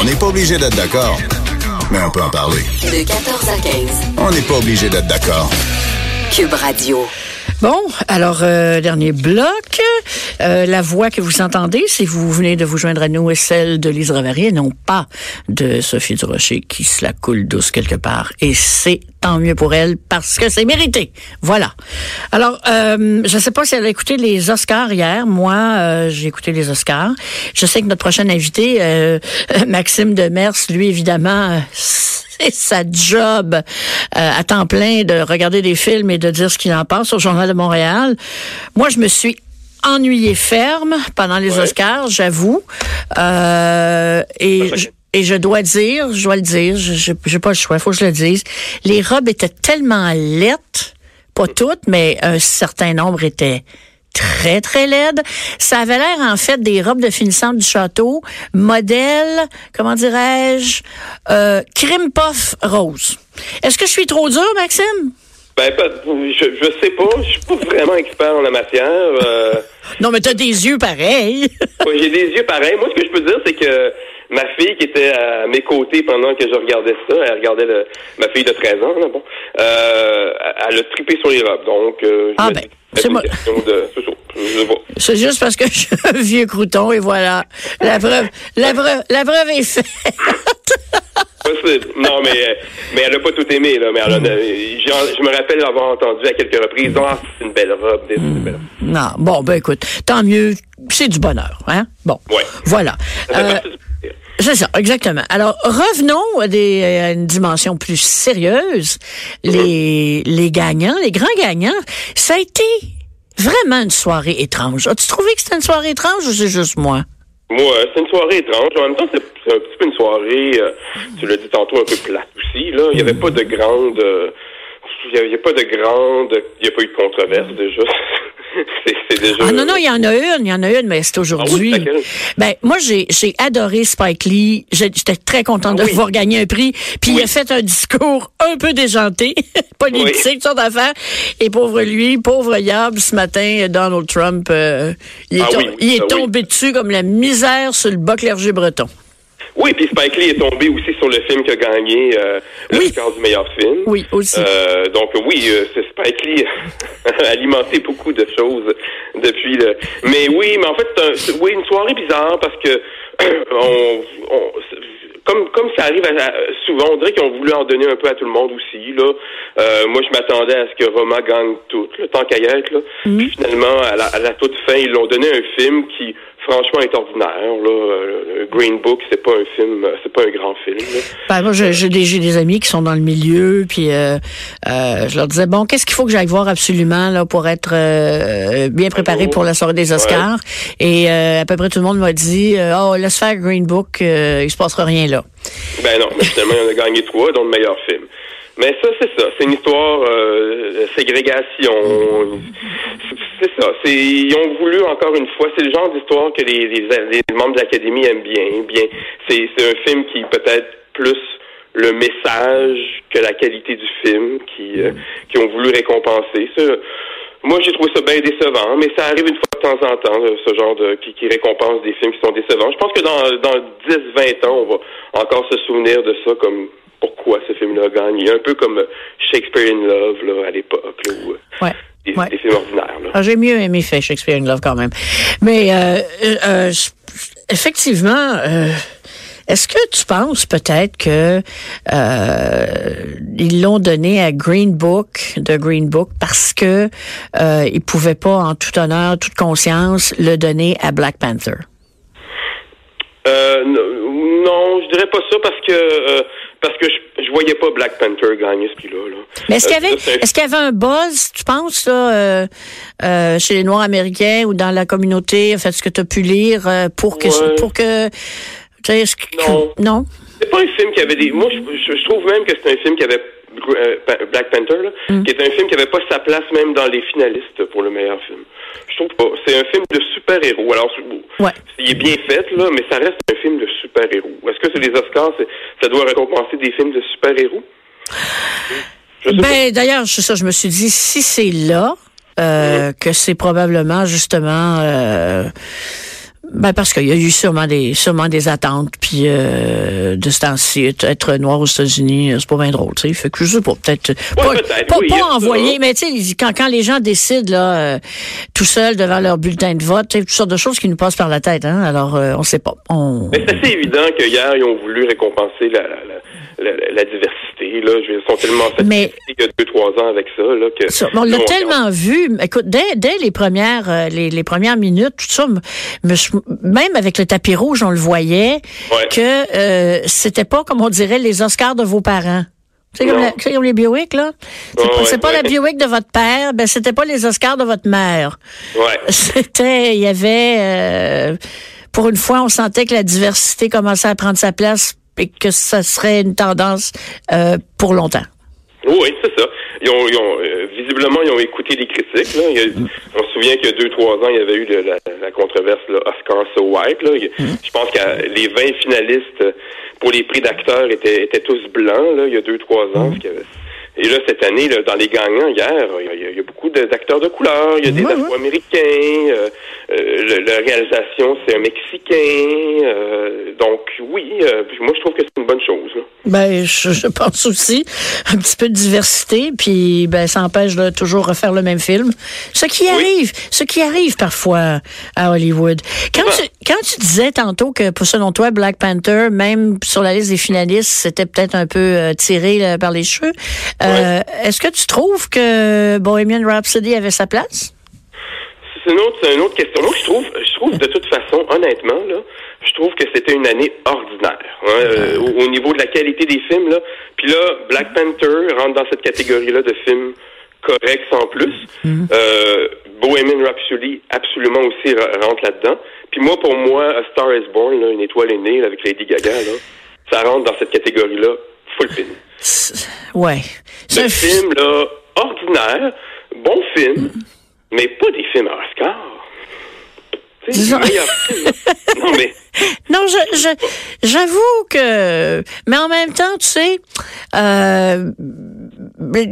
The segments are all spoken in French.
On n'est pas obligé d'être d'accord, mais on peut en parler. De 14 à 15. On n'est pas obligé d'être d'accord. Cube Radio. Bon, alors, euh, dernier bloc. Euh, la voix que vous entendez, si vous venez de vous joindre à nous, est celle de Lise Ravary, non pas de Sophie Durocher, qui se la coule douce quelque part. Et c'est tant mieux pour elle, parce que c'est mérité. Voilà. Alors, euh, je ne sais pas si elle a écouté les Oscars hier. Moi, euh, j'ai écouté les Oscars. Je sais que notre prochain invité, euh, Maxime Demers, lui, évidemment... c'est sa job euh, à temps plein de regarder des films et de dire ce qu'il en pense au Journal de Montréal. Moi, je me suis ennuyée ferme pendant les Ouais. Oscars, j'avoue. Euh, et, je, et je dois dire, je dois le dire, je j'ai pas le choix, faut que je le dise. Les robes étaient tellement laides, pas toutes, mais un certain nombre étaient très, très laides. Ça avait l'air, en fait, des robes de finissante du château, modèle, comment dirais-je, euh, crime puff rose. Est-ce que je suis trop dur, Maxime? Ben, je, je sais pas. Je suis pas vraiment expert en la matière. Euh, Non, mais t'as des yeux pareils. ouais, J'ai des yeux pareils. Moi, ce que je peux dire, c'est que ma fille qui était à mes côtés pendant que je regardais ça, elle regardait le, ma fille de 13 ans, là, bon, euh, elle a trippé sur les robes. Donc, euh, je Ah ben, c'est moi. de... c'est. Je juste parce que je suis un vieux crouton et voilà. La preuve, la preuve, la preuve est faite. Possible. Non, mais, euh, mais elle a pas tout aimé, là. Mais elle a- euh, j'en- je me rappelle avoir entendu à quelques reprises, ah, c'est une belle robe, c'est une belle robe. Non, bon, ben écoute, tant mieux, c'est du bonheur, hein? Bon, Ouais. voilà. Euh. C'est ça, exactement. Alors, revenons à, des, à une dimension plus sérieuse. Les, les gagnants, les grands gagnants, ça a été vraiment une soirée étrange. As-tu trouvé que c'était une soirée étrange ou c'est juste moi? Moi, c'est une soirée étrange. En même temps, c'est un petit peu une soirée, euh, tu l'as dit tantôt, un peu plate aussi. Là, il n'y avait pas de grande, euh, il y a- a pas de grande, il n'y a pas eu de controverse déjà. c'est c'est déjà. Ah non, non, il y en a une, il y en a une, mais c'est aujourd'hui. Ah oui, laquelle? ben, moi, j'ai, j'ai adoré Spike Lee. J'étais très contente de Ah oui. voir gagner un prix. Puis il a fait un discours un peu déjanté, politique, sortes d'affaires. Et pauvre lui, pauvre Yab, ce matin, Donald Trump, euh, il est, Ah il est tombé dessus comme la misère sur le bas clergé breton. Oui, puis Spike Lee est tombé aussi sur le film qui a gagné euh, Oui. l'Oscar du meilleur film. Oui, aussi. Euh, donc oui, euh, c'est Spike Lee a alimenté beaucoup de choses depuis le. Mais oui, mais en fait, c'est un- oui, une soirée bizarre parce que on, on- comme comme ça arrive à- souvent, on dirait qu'ils ont voulu en donner un peu à tout le monde aussi. Là, Euh, moi, je m'attendais à ce que Roma gagne tout, le tant qu'à y être. Là. Puis finalement, à la, à la toute fin, ils l'ont donné un film qui, franchement, est ordinaire. Là, Euh, Green Book, c'est pas un film, c'est pas un grand film. Ben, moi, j'ai des, des amis qui sont dans le milieu, puis euh, euh, je leur disais bon, qu'est-ce qu'il faut que j'aille voir absolument là pour être euh, bien préparé pour la soirée des Oscars? Et euh, à peu près tout le monde m'a dit oh laisse faire Green Book, euh, il se passera rien là. Ben non, mais finalement, il en a gagné trois, dont le meilleur film. Mais ça, c'est ça. C'est une histoire euh, ségrégation. C'est ça. C'est ils ont voulu encore une fois. C'est le genre d'histoire que les, les, les membres de l'académie aiment bien. Bien, c'est c'est un film qui peut-être plus le message que la qualité du film qui euh, qui ont voulu récompenser. Moi, j'ai trouvé ça bien décevant, mais ça arrive une fois de temps en temps, euh, ce genre de qui, qui récompense des films qui sont décevants. Je pense que dans, dans 10-20 ans, on va encore se souvenir de ça comme pourquoi ce film-là a gagné. Un peu comme Shakespeare in Love là, à l'époque, là, où, euh, Ouais. des, Ouais. des films ordinaires. Là. Ah, J'ai mieux aimé fait Shakespeare in Love quand même. Mais euh, euh, euh, effectivement, euh, est-ce que tu penses peut-être que euh, ils l'ont donné à Green Book, de Green Book, parce que euh, ils pouvaient pas, en tout honneur, toute conscience, le donner à Black Panther? Euh, n- non, je dirais pas ça parce que euh, parce que je, je voyais pas Black Panther gagner ce prix-là. Là. Mais est-ce qu'il y Euh, avait, est-ce qu'il y avait un buzz, tu penses, là, euh, chez les Noirs américains ou dans la communauté, en fait, ce que tu as pu lire, pour que, Ouais. pour que, est-ce Non. non? C'est pas un film qui avait des. Moi, je, trouve même que c'est un film qui avait Black Panther, là, Mm. qui est un film qui avait pas sa place même dans les finalistes pour le meilleur film. Je trouve pas. C'est un film de super-héros. Alors, Ouais. il est bien fait là, mais ça reste un film de super-héros. Est-ce que c'est les Oscars, ça doit récompenser des films de super-héros? Ben, d'ailleurs, c'est ça, je me suis dit, si c'est là, euh, que c'est probablement justement euh, Ben parce qu'il y a eu sûrement des sûrement des attentes, puis euh, de ce temps-ci, être- noir aux États-Unis, euh, c'est pas bien drôle, tu sais. Fait que je sais pas, peut-être pas, pas, oui, ça. envoyer, mais tu sais, quand, quand les gens décident là, euh, tout seuls devant leur bulletin de vote, tu sais, toutes sortes de choses qui nous passent par la tête, hein. Alors, euh, on sait pas. On... Mais c'est assez évident que hier, ils ont voulu récompenser la, la, la, la- la diversité. Là. Ils sont tellement Mais- il y a deux, trois ans avec ça. Là, que Ça, on l'a tellement vu. Écoute, dès, dès les premières euh, les, les premières minutes, tout ça, me- me même avec le tapis rouge, on le voyait Ouais. que euh, c'était pas comme on dirait les Oscars de vos parents. C'est comme, comme les Biowick, là. C'est Ouais, pas, ouais, la. Biowick de votre père, ben c'était pas les Oscars de votre mère. Ouais. C'était, il y avait, euh, pour une fois, on sentait que la diversité commençait à prendre sa place et que ça serait une tendance euh, pour longtemps. Oui, c'est ça. Ils ont, ils ont, euh, visiblement, ils ont écouté les critiques. Là. Il on se souvient qu'il y a deux, trois ans, il y avait eu le- la, la controverse là, Oscar So White. Là. Il- Je pense que les 20 finalistes pour les prix d'acteurs étaient, étaient tous blancs là, il y a deux, trois ans. avait- Et là, cette année, là, dans les gagnants, hier, il y a, il y a beaucoup d'acteurs de couleur. Il y a des Ouais. Afro-Américains. euh, euh, le- la réalisation, c'est un Mexicain. euh, donc, oui, euh, moi, je trouve que c'est une bonne chose. là. Ben, je, je pense aussi un petit peu de diversité, puis ben ça empêche de toujours refaire le même film. Ce qui arrive, ce qui arrive parfois à Hollywood. Quand Ouais. tu quand tu disais tantôt que pour selon toi Black Panther, même sur la liste des finalistes, c'était peut-être un peu tiré là, par les cheveux. Euh, Est-ce que tu trouves que Bohemian Rhapsody avait sa place? C'est une autre, c'est une autre question. Moi, je trouve, je trouve de toute façon, honnêtement, là, je trouve que c'était une année ordinaire hein, euh, au, au niveau de la qualité des films. Là. Puis là, Black Panther rentre dans cette catégorie-là de films corrects sans plus. Euh, Bohemian Rhapsody, absolument aussi re- rentre là-dedans. Puis moi, pour moi, A Star Is Born, là, une étoile est née là, avec Lady Gaga, là, ça rentre dans cette catégorie-là full film. C'est- Ouais. Le film, là, ordinaire, bon film, mais pas des films à Oscar. Disons-. Non, mais, Non, je, je, j'avoue que, mais en même temps, tu sais, euh,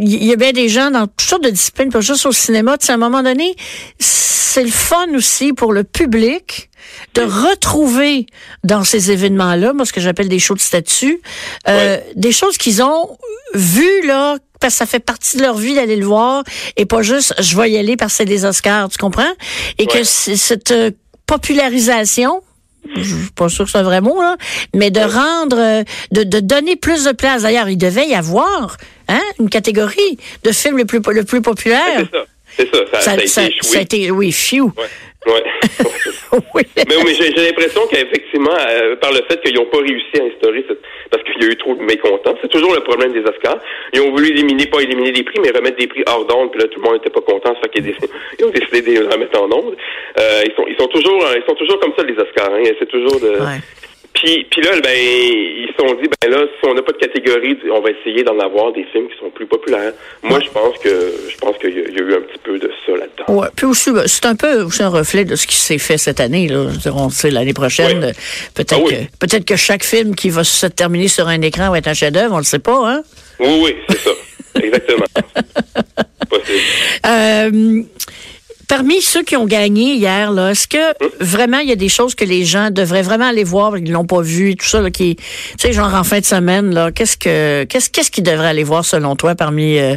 il y a bien des gens dans toutes sortes de disciplines, pas juste au cinéma. Tu sais, à un moment donné, c'est le fun aussi pour le public de retrouver dans ces événements-là, moi, ce que j'appelle des shows de statut, euh, des choses qu'ils ont vues, là, parce que ça fait partie de leur vie d'aller le voir, et pas juste, je vais y aller parce que c'est des Oscars, tu comprends? Et que Ouais. c'est- cette euh, popularisation, je suis pas sûr que c'est un vrai mot, là, mais de rendre, euh, de, de donner plus de place. D'ailleurs, il devait y avoir hein, une catégorie de films le plus, le plus populaire. c'est ça. C'est ça, ça, ça a été ça, échoué. ça a été, oui. Ouais. Ouais. oui. mais mais j'ai l'impression qu'effectivement, euh, par le fait qu'ils n'ont pas réussi à instaurer cette... Parce qu'il y a eu trop de mécontents. C'est toujours le problème des Oscars. Ils ont voulu éliminer, pas éliminer des prix, mais remettre des prix hors d'onde, puis là, tout le monde n'était pas content, ça fait qu'ils déc- ils ont décidé de les remettre en onde. Euh, ils, sont, ils, sont toujours, ils sont toujours comme ça, les Oscars. Hein. C'est toujours de... Ouais. Puis, puis là, ben, ils se sont dit, ben là, si on n'a pas de catégorie, on va essayer d'en avoir des films qui sont plus populaires. Moi, je pense que je pense qu'il y, a- il y a eu un petit peu de ça là-dedans. Ouais, puis aussi, ben, c'est un peu aussi un reflet de ce qui s'est fait cette année. Là. On sait l'année prochaine, peut-être Ah oui. que peut-être que chaque film qui va se terminer sur un écran va être un chef-d'œuvre, on le sait pas, hein? Oui, oui, c'est ça. Exactement. Possible. Euh, parmi ceux qui ont gagné hier, là, est-ce que vraiment il y a des choses que les gens devraient vraiment aller voir, ils l'ont pas vu, tout ça, là, qui, tu sais, genre en fin de semaine, là, qu'est-ce que, qu'est-ce, qu'est-ce qu'ils devraient aller voir selon toi parmi, euh,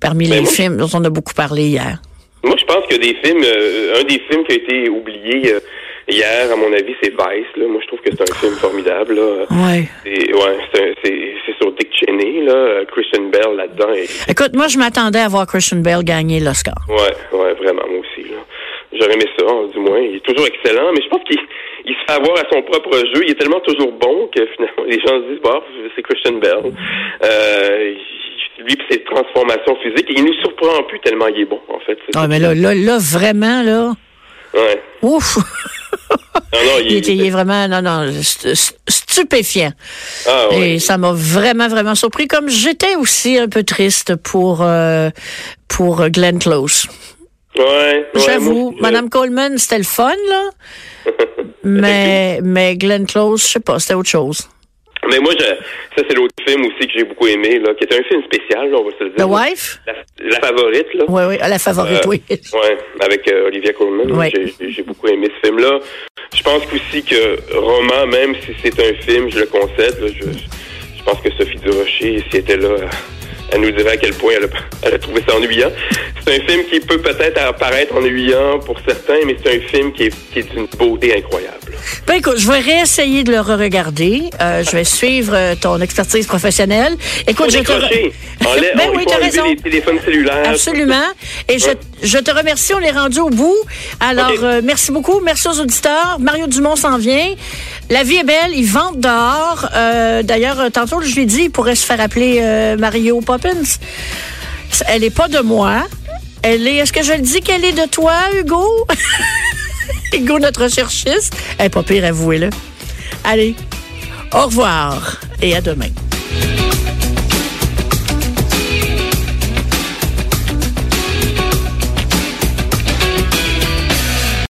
parmi Ben les moi- films dont on a beaucoup parlé hier? Moi, je pense que des films, euh, un des films qui a été oublié euh, hier, à mon avis, c'est Vice. Là. Moi, je trouve que c'est un film formidable. Là. Ouais. C'est, ouais, c'est, un- c'est, c'est sur Dick Cheney, là, Christian Bell là-dedans. Et, Écoute, moi, je m'attendais à voir Christian Bale gagner l'Oscar. ouais, ouais, vraiment, moi aussi. Là. J'aurais aimé ça, hein, du moins. Il est toujours excellent, mais je pense qu'il il se fait avoir à son propre jeu. Il est tellement toujours bon que finalement, les gens se disent, bah, c'est Christian Bell. Euh, lui, ses transformations physiques, il nous surprend plus tellement il est bon, en fait. Ah, mais là, là, là, vraiment, là, Ouais. ouf! Non, non, il, est vraiment, non, non, st- st- stupéfiant. Ah, ouais. Et ça m'a vraiment, vraiment surpris, comme j'étais aussi un peu triste pour, euh, pour Glenn Close. Ouais, ouais, J'avoue, je- Madame Coleman, c'était le fun, là. mais, mais Glenn Close, je sais pas, c'était autre chose. Mais moi, je, ça, c'est l'autre film aussi que j'ai beaucoup aimé, là, qui était un film spécial, là, on va se le dire. The Wife? La, la favorite, là. Oui, oui, la favorite, Euh, oui. Ouais, avec euh, Olivia Colman. Ouais. J'ai beaucoup aimé ce film-là. Je pense aussi que roman, même si c'est un film, je le concède, là, je, je pense que Sophie Durocher, si elle était là, elle nous dirait à quel point elle a, elle a trouvé ça ennuyant. C'est un film qui peut peut-être apparaître ennuyant pour certains, mais c'est un film qui est, qui est d'une beauté incroyable. Ben écoute, je vais réessayer de le re-regarder. Euh, je vais suivre euh, ton expertise professionnelle. Écoute, je te... re- ben oui, t'as raison. les téléphones cellulaires. Absolument. Et je, te remercie. On est rendu au bout. Alors, euh, merci beaucoup. Merci aux auditeurs. Mario Dumont s'en vient. La vie est belle. Ils vendent dehors. Euh, D'ailleurs, euh, tantôt, je lui ai dit, il pourrait se faire appeler euh, Mario Poppins. Elle est pas de moi. Elle est. Est-ce que je le dis qu'elle est de toi, Hugo? Hugo, notre recherchiste. Elle est pas pire, avouez-le. Allez. Au revoir et à demain.